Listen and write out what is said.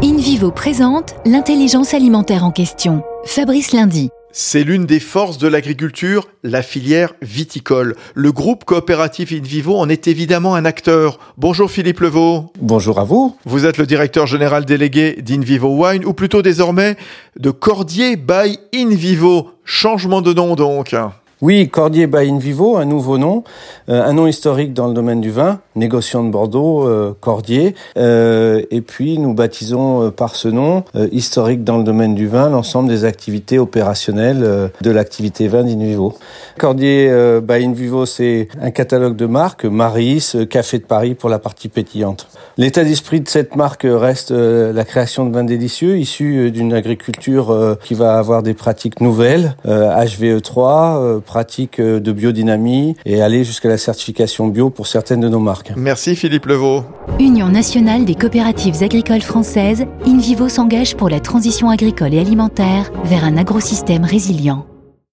InVivo présente l'intelligence alimentaire en question. Fabrice Lundi. C'est l'une des forces de l'agriculture, la filière viticole. Le groupe coopératif InVivo en est évidemment un acteur. Bonjour Philippe Levaux. Bonjour à vous. Vous êtes le directeur général délégué d'InVivo Wine, ou plutôt désormais de Cordier by InVivo. Changement de nom donc. Oui, Cordier by Invivo, un nouveau nom, euh, un nom historique dans le domaine du vin, négociant de Bordeaux, euh, Cordier, euh, et puis nous baptisons par ce nom, historique dans le domaine du vin, l'ensemble des activités opérationnelles de l'activité vin d'Invivo. Cordier by Invivo, c'est un catalogue de marques, Maris, Café de Paris pour la partie pétillante. L'état d'esprit de cette marque reste la création de vins délicieux, issus d'une agriculture qui va avoir des pratiques nouvelles, HVE3, pratique euh, de biodynamie et aller jusqu'à la certification bio pour certaines de nos marques. Merci Philippe Levaux. Union nationale des coopératives agricoles françaises, InVivo s'engage pour la transition agricole et alimentaire vers un agrosystème résilient.